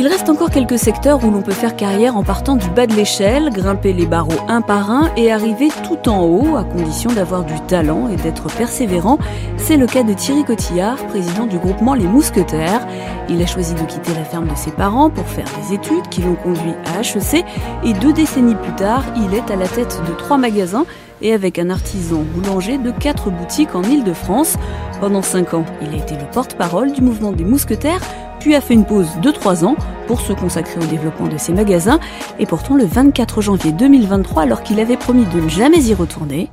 Il reste encore quelques secteurs où l'on peut faire carrière en partant du bas de l'échelle, grimper les barreaux un par un et arriver tout en haut, à condition d'avoir du talent et d'être persévérant. C'est le cas de Thierry Cotillard, président du groupement Les Mousquetaires. Il a choisi de quitter la ferme de ses parents pour faire des études qui l'ont conduit à HEC et deux décennies plus tard, il est à la tête de trois magasins et avec un artisan boulanger de quatre boutiques en Ile-de-France. Pendant cinq ans, il a été le porte-parole du mouvement des mousquetaires, puis a fait une pause de trois ans pour se consacrer au développement de ses magasins. Et pourtant, le 24 janvier 2023, alors qu'il avait promis de ne jamais y retourner,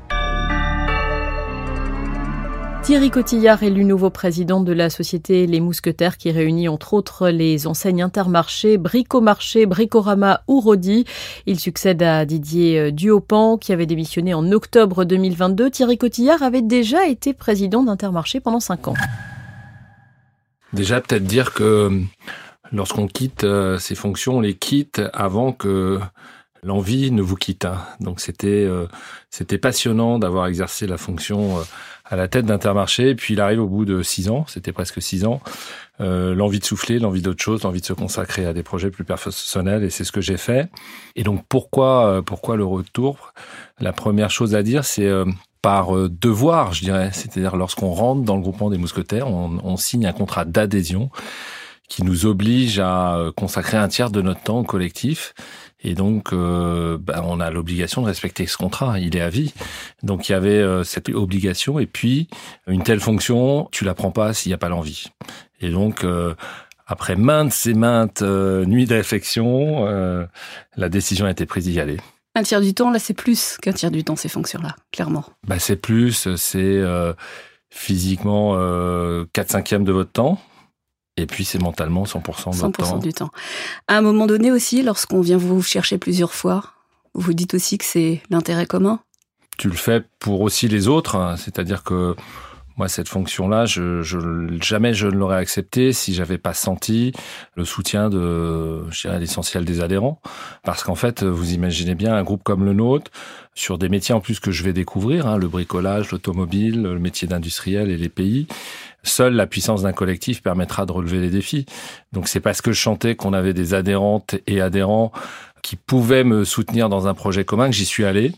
Thierry Cotillard élu nouveau président de la société Les Mousquetaires qui réunit entre autres les enseignes Intermarché, Bricomarché, Bricorama ou Rodi. Il succède à Didier Duopan qui avait démissionné en octobre 2022. Thierry Cotillard avait déjà été président d'Intermarché pendant cinq ans. Déjà peut-être dire que lorsqu'on quitte euh, ces fonctions, on les quitte avant que l'envie ne vous quitte. Hein. Donc c'était euh, c'était passionnant d'avoir exercé la fonction euh, à la tête d'Intermarché. Puis il arrive au bout de six ans, c'était presque six ans, euh, l'envie de souffler, l'envie d'autre chose, l'envie de se consacrer à des projets plus personnels. Et c'est ce que j'ai fait. Et donc pourquoi euh, pourquoi le retour? La première chose à dire, c'est euh, par devoir, je dirais. C'est-à-dire lorsqu'on rentre dans le groupement des mousquetaires, on, on signe un contrat d'adhésion qui nous oblige à consacrer un tiers de notre temps au collectif. Et donc, euh, ben, on a l'obligation de respecter ce contrat. Il est à vie. Donc, il y avait euh, cette obligation. Et puis, une telle fonction, tu la prends pas s'il n'y a pas l'envie. Et donc, euh, après maintes et maintes nuits de réflexion, la décision a été prise d'y aller. Un tiers du temps, là, c'est plus qu'un tiers du temps, ces fonctions-là, clairement. Bah, c'est plus, c'est physiquement 4 cinquièmes de votre temps. Et puis c'est mentalement 100%, 100 du temps. À un moment donné aussi, lorsqu'on vient vous chercher plusieurs fois, vous dites aussi que c'est l'intérêt commun Tu le fais pour aussi les autres, hein. c'est-à-dire que moi, cette fonction-là, je, je, jamais je ne l'aurais acceptée si j'avais pas senti le soutien de, je dirais, l'essentiel des adhérents. Parce qu'en fait, vous imaginez bien un groupe comme le nôtre, sur des métiers en plus que je vais découvrir, hein, le bricolage, l'automobile, le métier d'industriel et les pays. Seule la puissance d'un collectif permettra de relever les défis. Donc c'est parce que je chantais qu'on avait des adhérentes et adhérents qui pouvaient me soutenir dans un projet commun que j'y suis allé.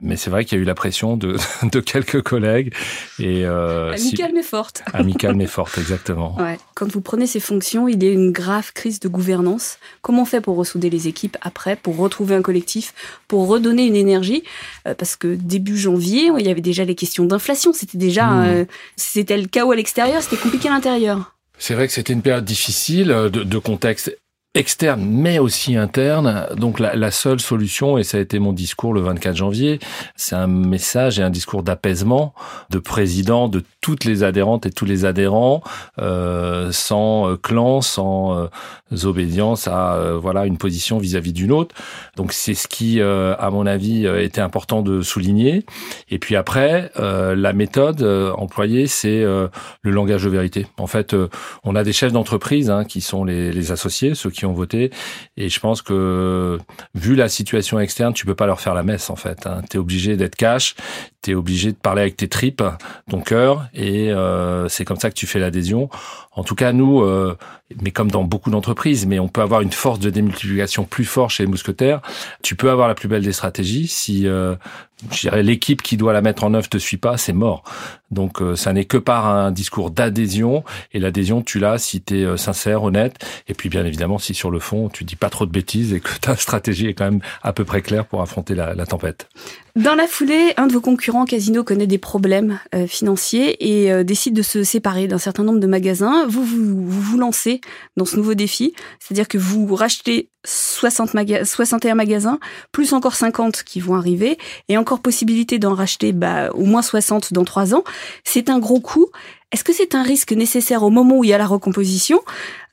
Mais c'est vrai qu'il y a eu la pression de, de quelques collègues. Et, euh, amicale mais forte. Amicale mais forte, exactement. Ouais. Quand vous prenez ces fonctions, il y a une grave crise de gouvernance. Comment on fait pour ressouder les équipes après, pour retrouver un collectif, pour redonner une énergie? Euh, Parce que début janvier, il y avait déjà les questions d'inflation. C'était déjà, hmm. euh, c'était le chaos à l'extérieur, c'était compliqué à l'intérieur. C'est vrai que c'était une période difficile de, de contexte externe mais aussi interne. Donc la, la, seule solution, et ça a été mon discours le 24 janvier, c'est un message et un discours d'apaisement de président de toutes les adhérentes et tous les adhérents, euh, sans euh, clan, sans euh, obédience à euh, voilà une position vis-à-vis d'une autre. Donc c'est ce qui, à mon avis, était important de souligner. Et puis après, la méthode employée, c'est le langage de vérité. En fait, on a des chefs d'entreprise hein, qui sont les, les associés, ceux qui ont voté. Et je pense que vu la situation externe, tu peux pas leur faire la messe en fait. Hein. Tu es obligé d'être cash, tu es obligé de parler avec tes tripes, ton cœur, et euh, c'est comme ça que tu fais l'adhésion. En tout cas, nous, euh, mais comme dans beaucoup d'entreprises, mais on peut avoir une force de démultiplication plus forte chez les mousquetaires. Tu peux avoir la plus belle des stratégies. Si euh, l'équipe qui doit la mettre en œuvre te suit pas, c'est mort. Donc euh, ça n'est que par un discours d'adhésion et l'adhésion tu l'as si tu es euh, sincère, honnête et puis bien évidemment si sur le fond tu dis pas trop de bêtises et que ta stratégie est quand même à peu près claire pour affronter la tempête. Dans la foulée, un de vos concurrents concurrent Casino connaît des problèmes euh, financiers et euh, décide de se séparer d'un certain nombre de magasins. Vous, vous vous, lancez dans ce nouveau défi, c'est-à-dire que vous rachetez 60 maga 61 magasins, plus encore 50 qui vont arriver, et encore possibilité d'en racheter bah, au moins 60 dans trois ans. C'est un gros coup. Est-ce que c'est un risque nécessaire au moment où il y a la recomposition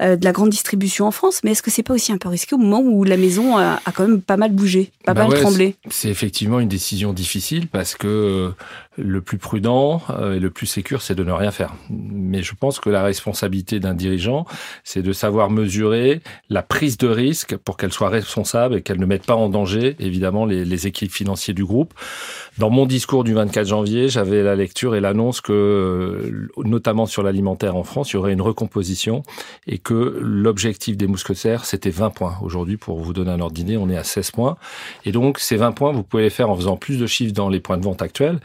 euh, de la grande distribution en France, mais est-ce que c'est pas aussi un peu risqué au moment où la maison a, quand même pas mal bougé, pas bah mal tremblé C'est effectivement une décision difficile parce que euh, le plus prudent euh, et le plus sécur, c'est de ne rien faire. Mais je pense que la responsabilité d'un dirigeant, c'est de savoir mesurer la prise de risque pour qu'elle soit responsable et qu'elle ne mette pas en danger, évidemment, les, les équipes financiers du groupe. Dans mon discours du 24 janvier, j'avais la lecture et l'annonce que, notamment sur l'alimentaire en France, il y aurait une recomposition et que l'objectif des mousquetaires, c'était 20 points. Aujourd'hui, pour vous donner un ordre d'idée, on est à 16 points. Et donc, ces 20 points, vous pouvez les faire en faisant plus de chiffres dans les points de vente actuels,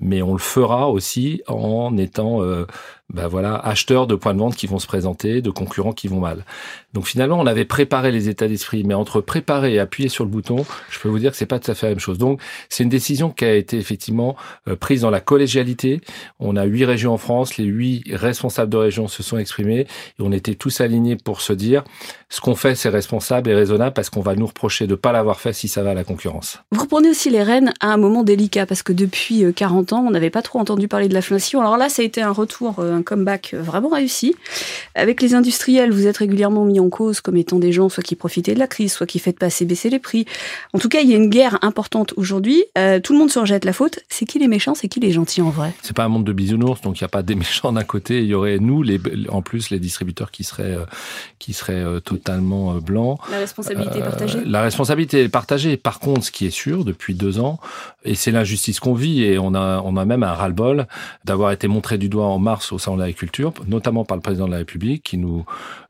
mais on le fera aussi en étant euh, ben voilà, acheteurs de points de vente qui vont se présenter, de concurrents qui vont mal. Donc finalement, on avait préparé les états d'esprit, mais entre préparer et appuyer sur le bouton, je peux vous dire que c'est pas tout à fait la même chose. Donc c'est une décision qui a été effectivement euh, prise dans la collégialité. On a huit régions en France, les huit responsables de région se sont exprimés et on était tous alignés pour se dire ce qu'on fait c'est responsable et raisonnable parce qu'on va nous reprocher de pas l'avoir fait si ça va à la concurrence. Vous reprenez aussi les rênes à un moment délicat parce que depuis 40 euh, on n'avait pas trop entendu parler de l'inflation. Alors là, ça a été un retour, euh, un comeback vraiment réussi. Avec les industriels, vous êtes régulièrement mis en cause comme étant des gens soit qui profitaient de la crise, soit qui faites pas assez baisser les prix. En tout cas, il y a une guerre importante aujourd'hui. Euh, tout le monde se rejette la faute. C'est qui les méchants, c'est qui les gentils en vrai? C'est pas un monde de bisounours, donc il n'y a pas des méchants d'un côté. Il y aurait nous, les, en plus, les distributeurs qui seraient, euh, qui seraient totalement blancs. La responsabilité est partagée. La responsabilité est partagée. Par contre, ce qui est sûr depuis deux ans, et c'est l'injustice qu'on vit, et on a on a même un ras-le-bol d'avoir été montré du doigt en mars au Salon de l'agriculture, notamment par le président de la République, qui nous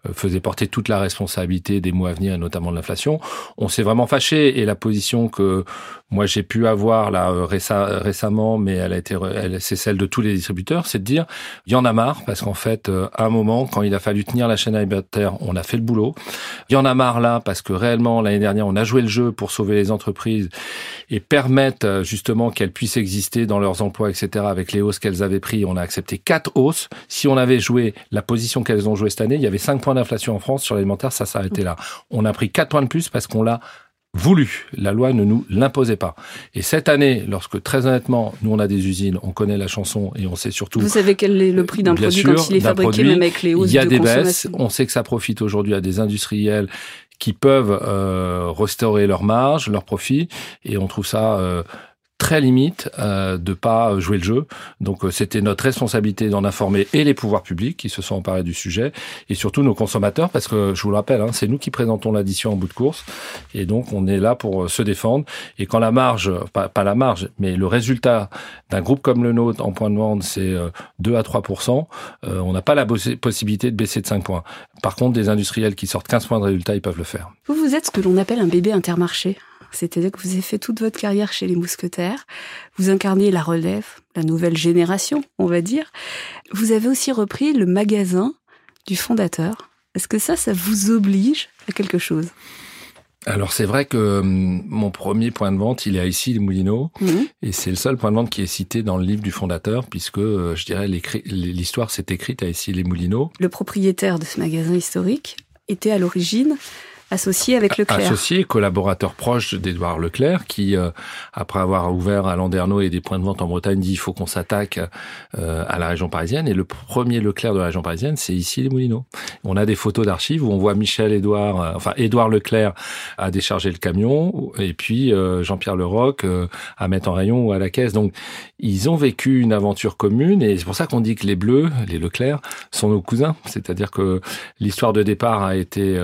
euh, faisait porter toute la responsabilité des mois à venir, notamment de l'inflation. On s'est vraiment fâché, et la position que moi j'ai pu avoir là euh, récemment, mais elle a été, c'est celle de tous les distributeurs, c'est de dire, il y en a marre, parce qu'en fait, euh, à un moment, quand il a fallu tenir la chaîne alimentaire, on a fait le boulot. Il y en a marre là, parce que réellement, l'année dernière, on a joué le jeu pour sauver les entreprises et permettre justement qu'elles puissent exister dans leurs emplois, etc., avec les hausses qu'elles avaient pris. On a accepté quatre hausses. Si on avait joué la position qu'elles ont joué cette année, il y avait cinq points d'inflation en France sur l'alimentaire, ça s'arrêtait là. On a pris quatre points de plus parce qu'on l'a voulu. La loi ne nous l'imposait pas. Et cette année, lorsque très honnêtement, nous on a des usines, on connaît la chanson et on sait surtout. Vous savez quel est le prix d'un produit quand il est fabriqué, même avec les hausses Il y a des baisses. On sait que ça profite aujourd'hui à des industriels qui peuvent euh, restaurer leurs marges, leurs profits, et on trouve ça euh, très limite euh, de pas jouer le jeu. Donc euh, c'était notre responsabilité d'en informer et les pouvoirs publics qui se sont emparés du sujet et surtout nos consommateurs parce que je vous le rappelle, hein, c'est nous qui présentons l'addition en bout de course et donc on est là pour euh, se défendre. Et quand la marge, pas, pas la marge, mais le résultat d'un groupe comme le nôtre en point de vente c'est 2 à 3 on n'a pas la possibilité de baisser de 5 points. Par contre, des industriels qui sortent 15 points de résultat, ils peuvent le faire. Vous, vous êtes ce que l'on appelle un bébé intermarché. C'est-à-dire que vous avez fait toute votre carrière chez les mousquetaires. Vous incarnez la relève, la nouvelle génération, on va dire. Vous avez aussi repris le magasin du fondateur. Est-ce que ça, ça vous oblige à quelque chose? Alors c'est vrai que hum, mon premier point de vente, il est à ici les Moulineaux, mhm. et c'est le seul point de vente qui est cité dans le livre du fondateur, puisque euh, je dirais l'histoire s'est écrite à ici les Moulineaux. Le propriétaire de ce magasin historique était à l'origine associé avec Leclerc. Associé, collaborateur proche d'Edouard Leclerc, qui, euh, après avoir ouvert à Landerneau et des points de vente en Bretagne, dit il faut qu'on s'attaque euh, à la région parisienne. Et le premier Leclerc de la région parisienne, c'est ici les Moulineaux. On a des photos d'archives où on voit Michel Edouard, euh, enfin Édouard Leclerc à décharger le camion, et puis Jean-Pierre Leroc à mettre en rayon ou à la caisse. Donc ils ont vécu une aventure commune, et c'est pour ça qu'on dit que les Bleus, les Leclerc, sont nos cousins. C'est-à-dire que l'histoire de départ a été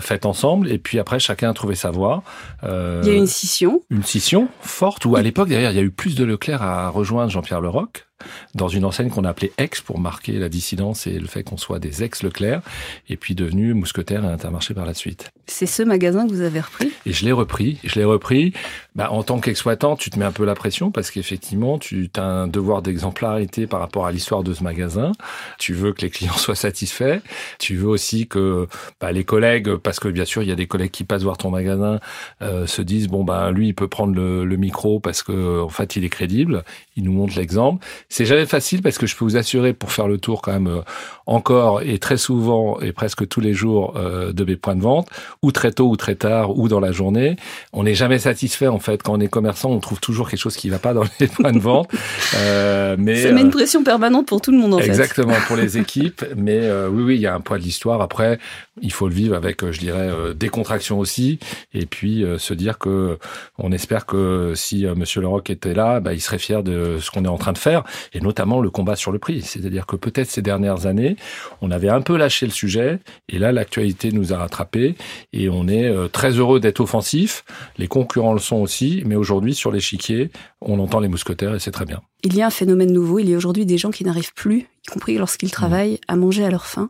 faite ensemble, et puis après, chacun a trouvé sa voie. Euh, il y a eu une scission. Une scission forte, où à l'époque, d'ailleurs, il y a eu plus de Leclerc à rejoindre Jean-Pierre Leroc. dans une enseigne qu'on appelait Ex pour marquer la dissidence et le fait qu'on soit des ex-Leclerc, et puis devenu Mousquetaire et Intermarché par la suite. C'est ce magasin que vous avez repris? Et je l'ai repris. Je l'ai repris. Bah, en tant qu'exploitant, tu te mets un peu la pression parce qu'effectivement, tu as un devoir d'exemplarité par rapport à l'histoire de ce magasin. Tu veux que les clients soient satisfaits. Tu veux aussi que bah, les collègues, parce que bien sûr, il y a des collègues qui passent voir ton magasin, euh, se disent bon bah lui, il peut prendre le, le micro parce que en fait, il est crédible. Il nous montre l'exemple. C'est jamais facile parce que je peux vous assurer pour faire le tour quand même euh, encore et très souvent et presque tous les jours euh, de mes points de vente, ou très tôt ou très tard ou dans la journée, on n'est jamais satisfait fait. Quand on est commerçant, on trouve toujours quelque chose qui va pas dans les points de vente. Euh, mais ça met une pression permanente pour tout le monde en exactement, fait. Exactement pour les équipes. Mais euh, oui, oui, il y a un poids de l'histoire. Après, il faut le vivre avec, je dirais, décontraction aussi, et puis se dire que on espère que si Monsieur Leroc était là, bah, il serait fier de ce qu'on est en train de faire, et notamment le combat sur le prix. C'est-à-dire que peut-être ces dernières années, on avait un peu lâché le sujet, et là, l'actualité nous a rattrapés, et on est euh, très heureux d'être offensif. Les concurrents le sont aussi, mais aujourd'hui, sur l'échiquier, on entend les mousquetaires, et c'est très bien. Il y a un phénomène nouveau. Il y a aujourd'hui des gens qui n'arrivent plus, y compris lorsqu'ils travaillent, à manger à leur faim.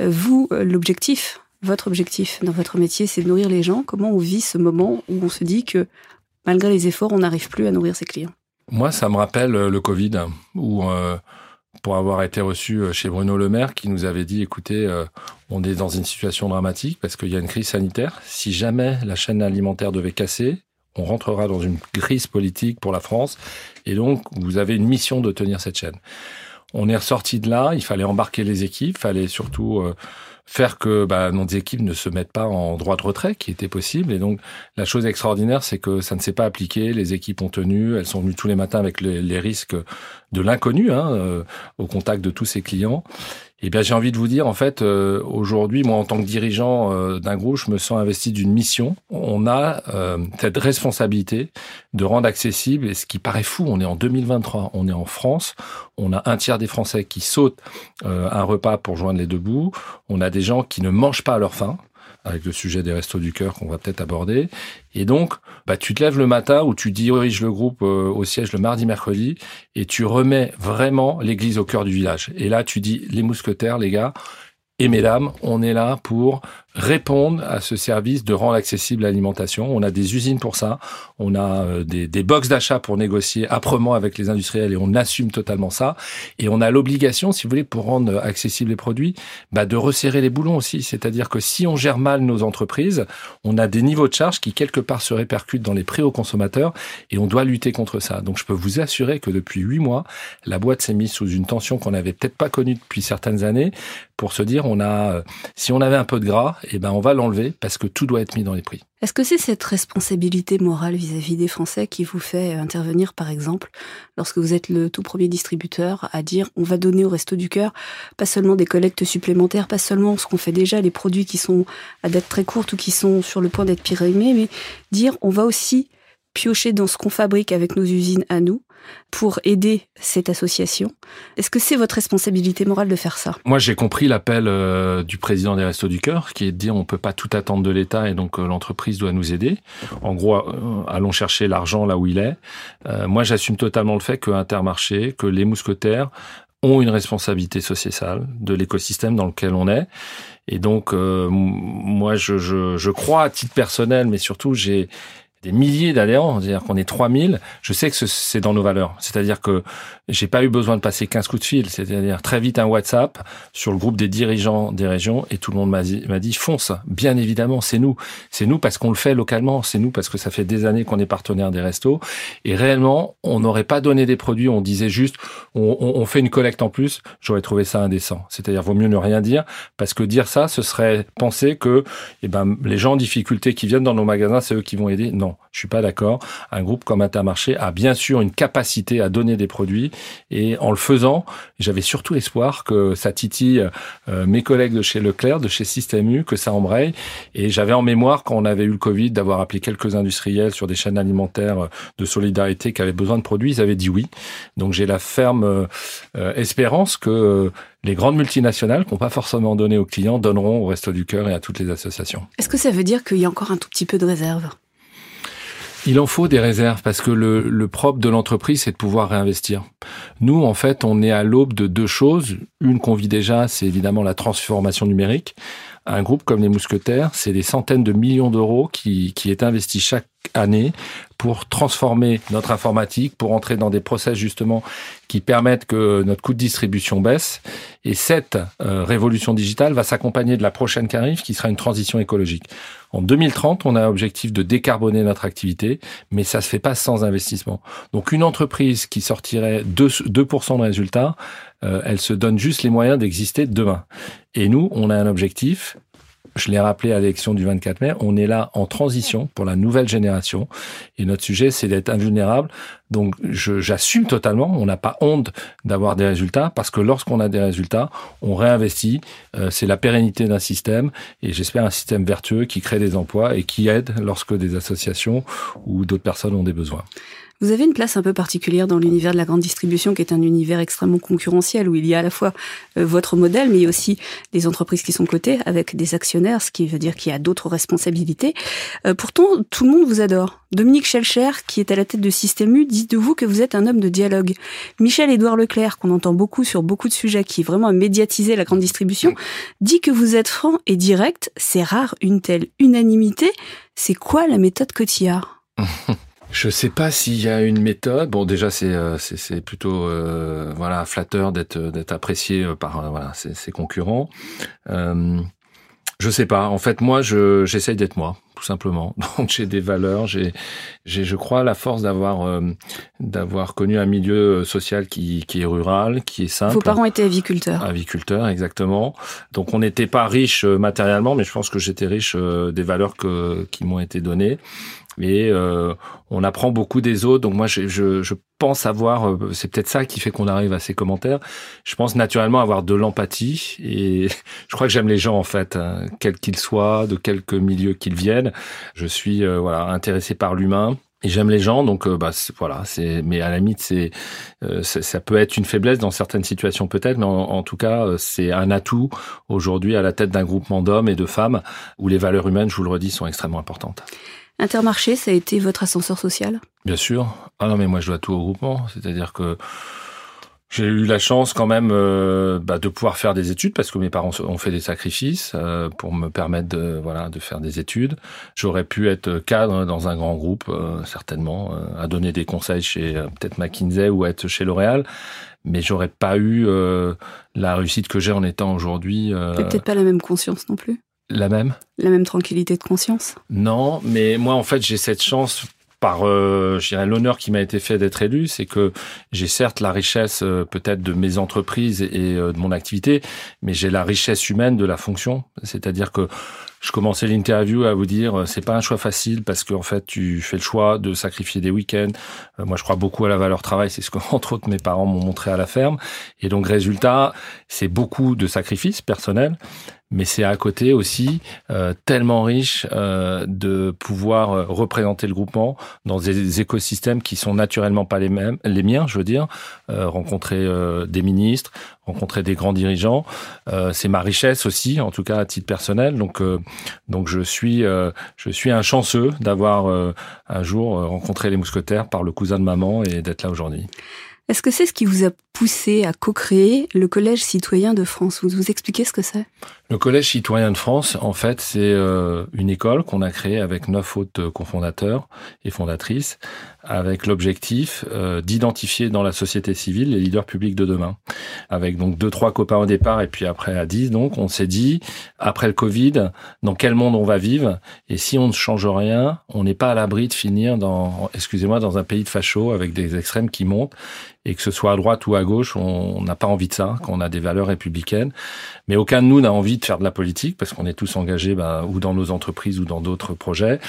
Euh, vous, euh, l'objectif, votre objectif dans votre métier, c'est de nourrir les gens. Comment on vit ce moment où on se dit que malgré les efforts, on n'arrive plus à nourrir ses clients? Moi, ça me rappelle le Covid, où pour avoir été reçu euh, chez Bruno Le Maire qui nous avait dit écoutez, euh, on est dans une situation dramatique parce qu'il y a une crise sanitaire. Si jamais la chaîne alimentaire devait casser, on rentrera dans une crise politique pour la France et donc vous avez une mission de tenir cette chaîne. On est ressorti de là, il fallait embarquer les équipes, il fallait surtout euh, faire que bah, nos équipes ne se mettent pas en droit de retrait, qui était possible. Et donc, la chose extraordinaire, c'est que ça ne s'est pas appliqué. Les équipes ont tenu, elles sont venues tous les matins avec les, risques de l'inconnu, hein, euh, au contact de tous ces clients. Eh bien, j'ai envie de vous dire, en fait, euh, aujourd'hui, moi, en tant que dirigeant euh, d'un groupe, je me sens investi d'une mission. On a euh, cette responsabilité de rendre accessible, et ce qui paraît fou, on est en 2023, on est en France, on a un tiers des Français qui sautent un repas pour joindre les deux bouts, on a des gens qui ne mangent pas à leur faim avec le sujet des restos du cœur qu'on va peut-être aborder. Et donc, bah, tu te lèves le matin où tu diriges le groupe euh, au siège le mardi, mercredi, et tu remets vraiment l'église au cœur du village. Et là, tu dis, les mousquetaires, les gars, et mesdames, on est là pour répondre à ce service de rendre accessible l'alimentation. On a des usines pour ça, on a euh, des, des box d'achat pour négocier âprement avec les industriels et on assume totalement ça. Et on a l'obligation, si vous voulez, pour rendre accessibles les produits, bah, de resserrer les boulons aussi. C'est-à-dire que si on gère mal nos entreprises, on a des niveaux de charge qui quelque part se répercutent dans les prix aux consommateurs et on doit lutter contre ça. Donc je peux vous assurer que depuis huit mois, la boîte s'est mise sous une tension qu'on n'avait peut-être pas connue depuis certaines années pour se dire on a euh, si on avait un peu de gras eh ben on va l'enlever parce que tout doit être mis dans les prix. Est-ce que c'est cette responsabilité morale vis-à-vis des Français qui vous fait intervenir, par exemple, lorsque vous êtes le tout premier distributeur, à dire on va donner au Resto du Cœur pas seulement des collectes supplémentaires, pas seulement ce qu'on fait déjà, les produits qui sont à date très courte ou qui sont sur le point d'être périmés, mais dire on va aussi piocher dans ce qu'on fabrique avec nos usines à nous pour aider cette association. Est-ce que c'est votre responsabilité morale de faire ça? Moi, j'ai compris l'appel euh, du président des Restos du Cœur, qui est de dire on peut pas tout attendre de l'État et donc euh, l'entreprise doit nous aider. En gros, euh, allons chercher l'argent là où il est. moi, j'assume totalement le fait que Intermarché, que les mousquetaires ont une responsabilité sociétale de l'écosystème dans lequel on est. Et donc, moi, je, crois à titre personnel, mais surtout, j'ai des milliers d'adhérents, c'est-à-dire qu'on est 3000, je sais que c'est dans nos valeurs. C'est-à-dire que j'ai pas eu besoin de passer 15 coups de fil, c'est-à-dire très vite un WhatsApp sur le groupe des dirigeants des régions et tout le monde m'a dit, fonce. Bien évidemment, c'est nous. C'est nous parce qu'on le fait localement, c'est nous parce que ça fait des années qu'on est partenaire des restos et réellement, on n'aurait pas donné des produits, on disait juste on, on, fait une collecte en plus, j'aurais trouvé ça indécent. C'est-à-dire vaut mieux ne rien dire parce que dire ça, ce serait penser que eh ben les gens en difficulté qui viennent dans nos magasins, c'est eux qui vont aider. Non, je suis pas d'accord. Un groupe comme Intermarché a bien sûr une capacité à donner des produits et en le faisant, j'avais surtout espoir que ça titille euh, mes collègues de chez Leclerc, de chez Système U, que ça embraye. Et j'avais en mémoire quand on avait eu le Covid d'avoir appelé quelques industriels sur des chaînes alimentaires euh, de solidarité qui avaient besoin de produits, ils avaient dit oui. Donc j'ai la ferme euh, espérance que les grandes multinationales qui n'ont pas forcément donné aux clients donneront au Resto du Cœur et à toutes les associations. Est-ce que ça veut dire qu'il y a encore un tout petit peu de réserve? Il en faut des réserves parce que le, le propre de l'entreprise, c'est de pouvoir réinvestir. Nous, en fait, on est à l'aube de deux choses. Une qu'on vit déjà, c'est évidemment la transformation numérique un groupe comme les Mousquetaires, c'est des centaines de millions d'euros qui, qui est investi chaque année pour transformer notre informatique, pour entrer dans des process justement qui permettent que notre coût de distribution baisse. Et cette euh, révolution digitale va s'accompagner de la prochaine qui qui sera une transition écologique. En 2030, on a l'objectif de décarboner notre activité, mais ça se fait pas sans investissement. Donc une entreprise qui sortirait 2%, 2 de résultats, euh, elle se donne juste les moyens d'exister demain. Et nous, on a un objectif, je l'ai rappelé à l'élection du 24 mai, on est là en transition pour la nouvelle génération. Et notre sujet, c'est d'être invulnérable. Donc, j'assume totalement. On n'a pas honte d'avoir des résultats parce que lorsqu'on a des résultats, on réinvestit. Euh, c'est la pérennité d'un système et j'espère un système vertueux qui crée des emplois et qui aide lorsque des associations ou d'autres personnes ont des besoins. Vous avez une place un peu particulière dans l'univers de la grande distribution, qui est un univers extrêmement concurrentiel, où il y a à la fois euh, votre modèle, mais aussi des entreprises qui sont cotées avec des actionnaires, ce qui veut dire qu'il y a d'autres responsabilités. Euh, pourtant, tout le monde vous adore. Dominique Schelcher, qui est à la tête de Système U, dit de vous que vous êtes un homme de dialogue. Michel-Édouard Leclerc, qu'on entend beaucoup sur beaucoup de sujets, qui vraiment médiatisé la grande distribution, dit que vous êtes franc et direct. C'est rare une telle unanimité. C'est quoi la méthode Cotillard? Je sais pas s'il y a une méthode. Bon, déjà, c'est euh, c'est plutôt euh, voilà flatteur d'être d'être apprécié euh, par voilà ses, ses concurrents. Euh, je sais pas. En fait, moi, je j'essaye d'être moi, tout simplement. Donc, j'ai des valeurs. J'ai j'ai je crois la force d'avoir d'avoir connu un milieu social qui qui est rural, qui est simple. Vos parents étaient aviculteurs. Aviculteurs, exactement. Donc, on n'était pas riche matériellement, mais je pense que j'étais riche des valeurs que qui m'ont été données et euh, on apprend beaucoup des autres. Donc moi, je, je, je pense avoir, euh, c'est peut-être ça qui fait qu'on arrive à ces commentaires. Je pense naturellement avoir de l'empathie et je crois que j'aime les gens en fait, hein, quels qu'ils soient, de quelque milieu qu'ils viennent. Je suis euh, voilà intéressé par l'humain. Et j'aime les gens, donc bah voilà. C'est, mais à la limite, c'est, ça peut être une faiblesse dans certaines situations peut-être, mais en tout cas, c'est un atout aujourd'hui à la tête d'un groupement d'hommes et de femmes où les valeurs humaines, je vous le redis, sont extrêmement importantes. Intermarché, ça a été votre ascenseur social? Bien sûr. Ah non, mais moi je dois tout au groupement. C'est-à-dire que j'ai eu la chance quand même euh, bah, de pouvoir faire des études parce que mes parents ont fait des sacrifices euh, pour me permettre de voilà de faire des études. J'aurais pu être cadre dans un grand groupe euh, certainement, à donner des conseils chez peut-être McKinsey ou être chez L'Oréal, mais j'aurais pas eu la réussite que j'ai en étant aujourd'hui. peut-être pas la même conscience non plus? La même? La même tranquillité de conscience? Non, mais moi en fait j'ai cette chance par euh, je dirais l'honneur qui m'a été fait d'être élu, c'est que j'ai certes la richesse euh, peut-être de mes entreprises et euh, de mon activité, mais j'ai la richesse humaine de la fonction, c'est-à-dire que je commençais l'interview à vous dire c'est pas un choix facile parce qu'en fait tu fais le choix de sacrifier des week-ends. moi je crois beaucoup à la valeur travail, c'est ce que entre autres mes parents m'ont montré à la ferme. Et donc résultat, c'est beaucoup de sacrifices personnels mais c'est à côté aussi euh, tellement riche euh, de pouvoir euh, représenter le groupement dans des écosystèmes qui sont naturellement pas les mêmes, les miens, je veux dire, euh, rencontrer euh, des ministres, rencontrer des grands dirigeants, euh, c'est ma richesse aussi, en tout cas à titre personnel. Donc, donc je suis, je suis un chanceux d'avoir un jour rencontré les mousquetaires par le cousin de maman et d'être là aujourd'hui. Est-ce que c'est ce qui vous a poussé à co-créer le Collège citoyen de France? Vous vous expliquez ce que c'est? Le Collège citoyen de France, en fait, c'est euh, une école qu'on a créée avec neuf autres cofondateurs et fondatrices, avec l'objectif euh, d'identifier dans la société civile les leaders publics de demain. Avec donc deux, trois copains au départ et puis après à dix, donc on s'est dit, après le Covid, dans quel monde on va vivre Et si on ne change rien, on n'est pas à l'abri de finir dans, excusez-moi, dans un pays de fachos avec des extrêmes qui montent et que ce soit à droite ou à gauche, on n'a pas envie de ça, qu'on a des valeurs républicaines. Mais aucun de nous n'a envie de faire de la politique parce qu'on est tous engagés ben, ou dans nos entreprises ou dans d'autres projets.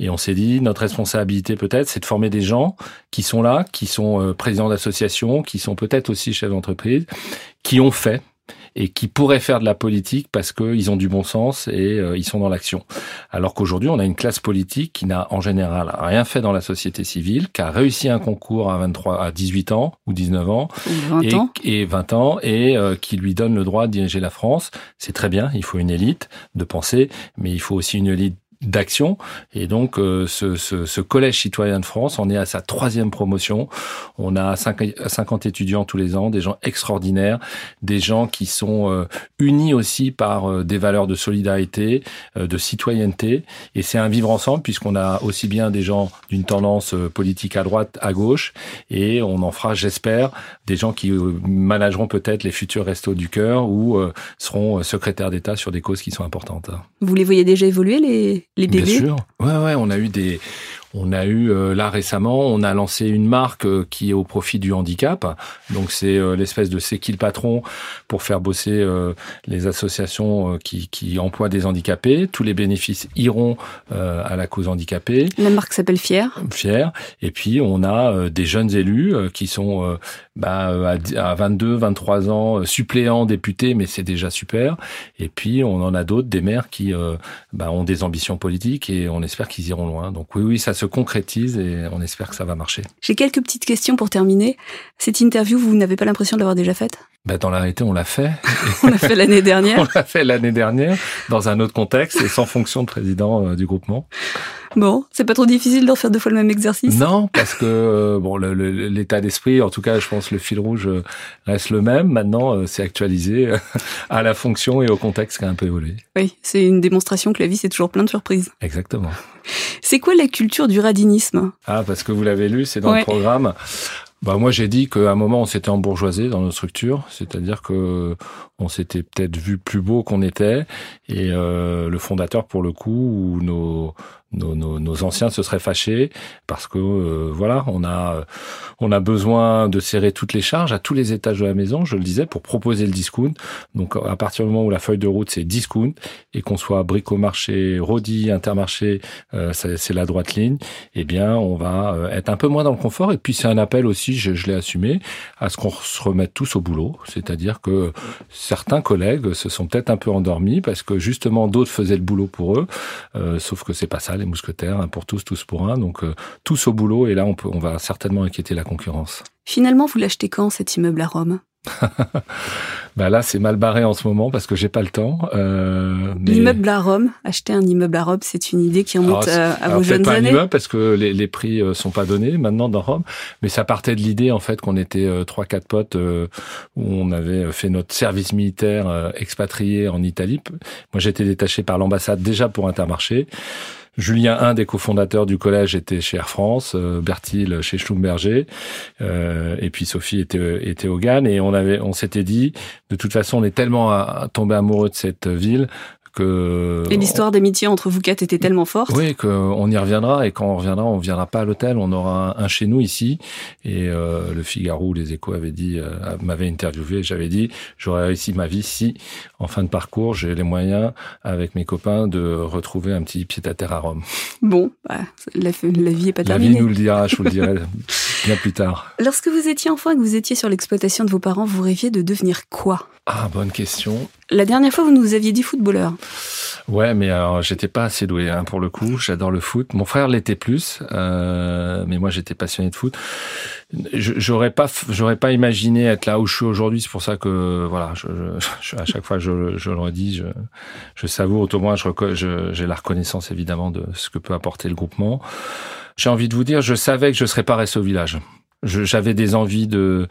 Et on s'est dit, notre responsabilité peut-être, c'est de former des gens qui sont là, qui sont euh, présidents d'associations, qui sont peut-être aussi chefs d'entreprise, qui ont fait et qui pourraient faire de la politique parce qu'ils ont du bon sens et euh, ils sont dans l'action. Alors qu'aujourd'hui, on a une classe politique qui n'a en général rien fait dans la société civile, qui a réussi un concours à 23, à 18 ans ou 19 ans, 20 et, ans. et 20 ans et euh, qui lui donne le droit de diriger la France. C'est très bien, il faut une élite de pensée, mais il faut aussi une élite d'action. Et donc, euh, ce, ce, ce, collège citoyen de France, on est à sa troisième promotion. On a 50 étudiants tous les ans, des gens extraordinaires, des gens qui sont euh, unis aussi par euh, des valeurs de solidarité, de citoyenneté. Et c'est un vivre ensemble puisqu'on a aussi bien des gens d'une tendance politique à droite, à gauche, et on en fera, j'espère, des gens qui manageront peut-être les futurs restos du cœur ou seront secrétaires d'État sur des causes qui sont importantes. Vous les voyez déjà évoluer les les bébés Bien sûr. Ouais, ouais, on a eu des, on a eu euh, là récemment, on a lancé une marque euh, qui est au profit du handicap. Donc c'est euh, l'espèce de c'est qui le patron pour faire bosser les associations qui, qui emploient des handicapés. Tous les bénéfices iront à la cause handicapée. La marque s'appelle Fier. Fier. Et puis on a des jeunes élus qui sont bah, à 22, 23 ans suppléants députés, mais c'est déjà super. Et puis on en a d'autres, des maires qui bah, ont des ambitions politiques et on espère qu'ils iront loin. Donc oui, oui, ça se concrétise et on espère que ça va marcher. J'ai quelques petites questions pour terminer. Cette interview, vous n'avez pas l'impression de l'avoir déjà faite? Bah, dans la réalité, on l'a fait. on l'a fait l'année dernière. on l'a fait l'année dernière dans un autre contexte et sans fonction de président euh, du groupement. Bon, c'est pas trop difficile d'en faire deux fois le même exercice Non, parce que euh, bon, l'état d'esprit, en tout cas, je pense le fil rouge euh, reste le même. Maintenant, c'est actualisé à la fonction et au contexte qui a un peu évolué. Oui, c'est une démonstration que la vie c'est toujours plein de surprises. Exactement. C'est quoi la culture du radinisme? Ah, parce que vous l'avez lu, c'est dans le programme. Bah moi j'ai dit qu'à un moment on s'était embourgeoisé dans nos structures, c'est-à-dire que on s'était peut-être vu plus beau qu'on était et euh, le fondateur pour le coup ou nos nos, nos, anciens se seraient fâchés parce que euh, voilà, on a on a besoin de serrer toutes les charges à tous les étages de la maison, je le disais, pour proposer le discount. Donc à partir du moment où la feuille de route c'est discount et qu'on soit bricomarché, Rodi, Intermarché, euh, c'est la droite ligne, eh bien on va euh, être un peu moins dans le confort. Et puis c'est un appel aussi, je, l'ai assumé, à ce qu'on se remette tous au boulot. C'est-à-dire que certains collègues se sont peut-être un peu endormis parce que justement d'autres faisaient le boulot pour eux, euh, sauf que c'est pas ça les mousquetaires, un pour tous, tous pour un. Donc euh, tous au boulot et là on va certainement inquiéter la concurrence. Finalement, vous l'achetez quand cet immeuble à Rome? bah là, c'est mal barré en ce moment parce que j'ai pas le temps. Euh, L'immeuble à Rome, acheter un immeuble à Rome, c'est une idée qui remonte euh, à, vos jeunes pas années. Un immeuble parce que les, les, prix sont pas donnés maintenant dans Rome, mais ça partait de l'idée en fait qu'on était trois quatre potes où on avait fait notre service militaire expatrié en Italie. Moi, j'étais détaché par l'ambassade déjà pour Intermarché. Julien, un des cofondateurs du collège, était chez Air France, euh, Bertil chez Schlumberger, euh, et puis Sophie était, était au GAN, et on avait, on s'était dit, de toute façon, on est tellement tombé amoureux de cette ville et l'histoire d'amitié entre vous quatre était tellement forte. Oui, qu'on y reviendra et quand on reviendra, on viendra pas à l'hôtel, on aura un, chez nous ici. Et euh, le Figaro, les Échos avaient dit, euh, m'avait interviewé, j'avais dit, j'aurais réussi ma vie si, en fin de parcours, j'ai les moyens avec mes copains de retrouver un petit pied à terre à Rome. Bon, bah, la, la, vie est pas terminée. La vie nous le dira, je vous le dirai bien plus tard. Lorsque vous étiez enfant et que vous étiez sur l'exploitation de vos parents, vous rêviez de devenir quoi? Ah, bonne question. La dernière fois, vous nous aviez dit footballeur. Ouais, mais alors j'étais pas assez doué hein, pour le coup. J'adore le foot. Mon frère l'était plus, euh, mais moi j'étais passionné de foot. J'aurais pas, j'aurais pas imaginé être là où je suis aujourd'hui. C'est pour ça que voilà, je, je, à chaque fois je, je le redis, je, je savoure. Au moins, j'ai la reconnaissance évidemment de ce que peut apporter le groupement. J'ai envie de vous dire, je savais que je serais pas resté au village. J'avais des envies de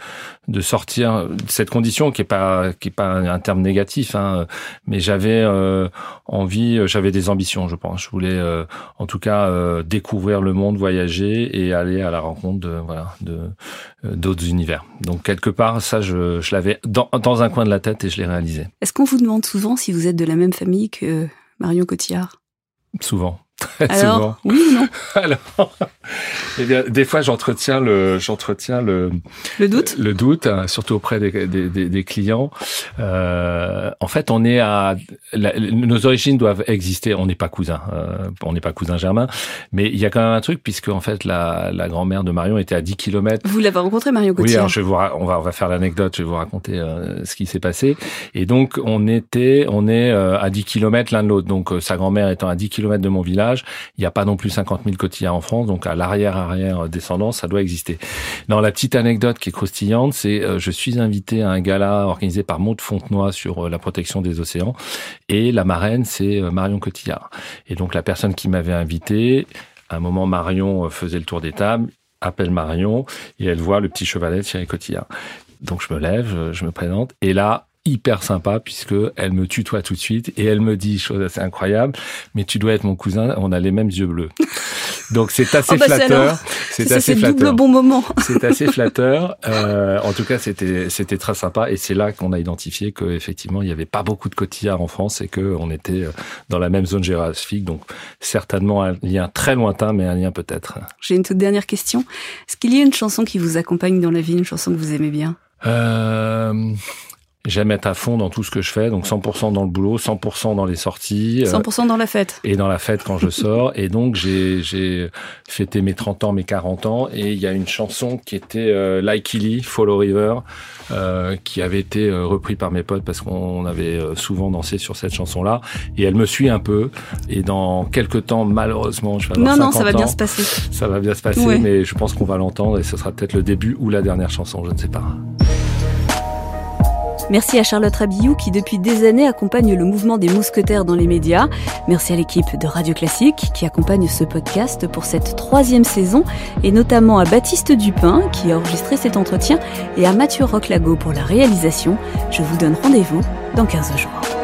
de sortir de cette condition qui est pas qui est pas un terme négatif hein, mais j'avais euh, envie j'avais des ambitions je pense. Je voulais euh, en tout cas euh, découvrir le monde voyager et aller à la rencontre de voilà de d'autres univers. Donc quelque part ça je, je l'avais dans dans un coin de la tête et je l'ai réalisé. Est-ce qu'on vous demande souvent si vous êtes de la même famille que Marion Cotillard? Souvent alors, oui ou non Alors, eh bien, des fois, j'entretiens le, j'entretiens le, le doute, le doute, hein, surtout auprès des, des, des, clients. Euh, en fait, on est à, nos origines doivent exister. On n'est pas cousins, euh, on n'est pas cousins germains, mais il y a quand même un truc puisque en fait, la, la grand-mère de Marion était à 10 km. Vous l'avez rencontré, Marion Gauthier Oui, alors je vais vous, on va, on va faire l'anecdote. Je vais vous raconter euh, ce qui s'est passé. Et donc, on était, on est euh, à 10 km l'un de l'autre. Donc, sa grand-mère étant à 10 km de mon village il n'y a pas non plus 50 000 cotillards en France, donc à l'arrière arrière descendant, ça doit exister. Dans la petite anecdote qui est croustillante, c'est euh, je suis invité à un gala organisé par Maud Fontenoy sur euh, la protection des océans et la marraine c'est Marion Cotillard. Et donc la personne qui m'avait invité, à un moment Marion faisait le tour des tables, appelle Marion et elle voit le petit chevalet de Thierry Cotillard. Donc je me lève, je me présente et là hyper sympa puisque elle me tutoie tout de suite et elle me dit chose assez incroyable mais tu dois être mon cousin on a les mêmes yeux bleus. Donc c'est assez oh bah flatteur. c'est assez flatteur double bon moment. C'est assez flatteur. Euh, en tout cas c'était c'était très sympa et c'est là qu'on a identifié que effectivement il y avait pas beaucoup de cotillards en France et que on était euh, dans la même zone géographique. Donc certainement un lien très lointain mais un lien peut-être. J'ai une toute dernière question. Est-ce qu'il y a une chanson qui vous accompagne dans la vie une chanson que vous aimez bien? Euh, J'aime être à fond dans tout ce que je fais, donc 100% dans le boulot, 100% dans les sorties. 100% euh, dans la fête. Et dans la fête quand je sors. Et donc j'ai fêté mes 30 ans, mes 40 ans, et il y a une chanson qui était euh, Like Illy, Follow River, euh, qui avait été euh, repris par mes potes parce qu'on avait souvent dansé sur cette chanson-là. Et elle me suit un peu. Et dans quelques temps, malheureusement, je vais avoir Non, non, ça va bien se passer. Ça va bien se passer, mais je pense qu'on va l'entendre et ce sera peut-être le début ou la dernière chanson, je ne sais pas. Merci à Charlotte Rabillou qui depuis des années accompagne le mouvement des mousquetaires dans les médias. Merci à l'équipe de Radio Classique qui accompagne ce podcast pour cette troisième saison et notamment à Baptiste Dupin qui a enregistré cet entretien et à Mathieu Roclago pour la réalisation. Je vous donne rendez-vous dans 15 jours.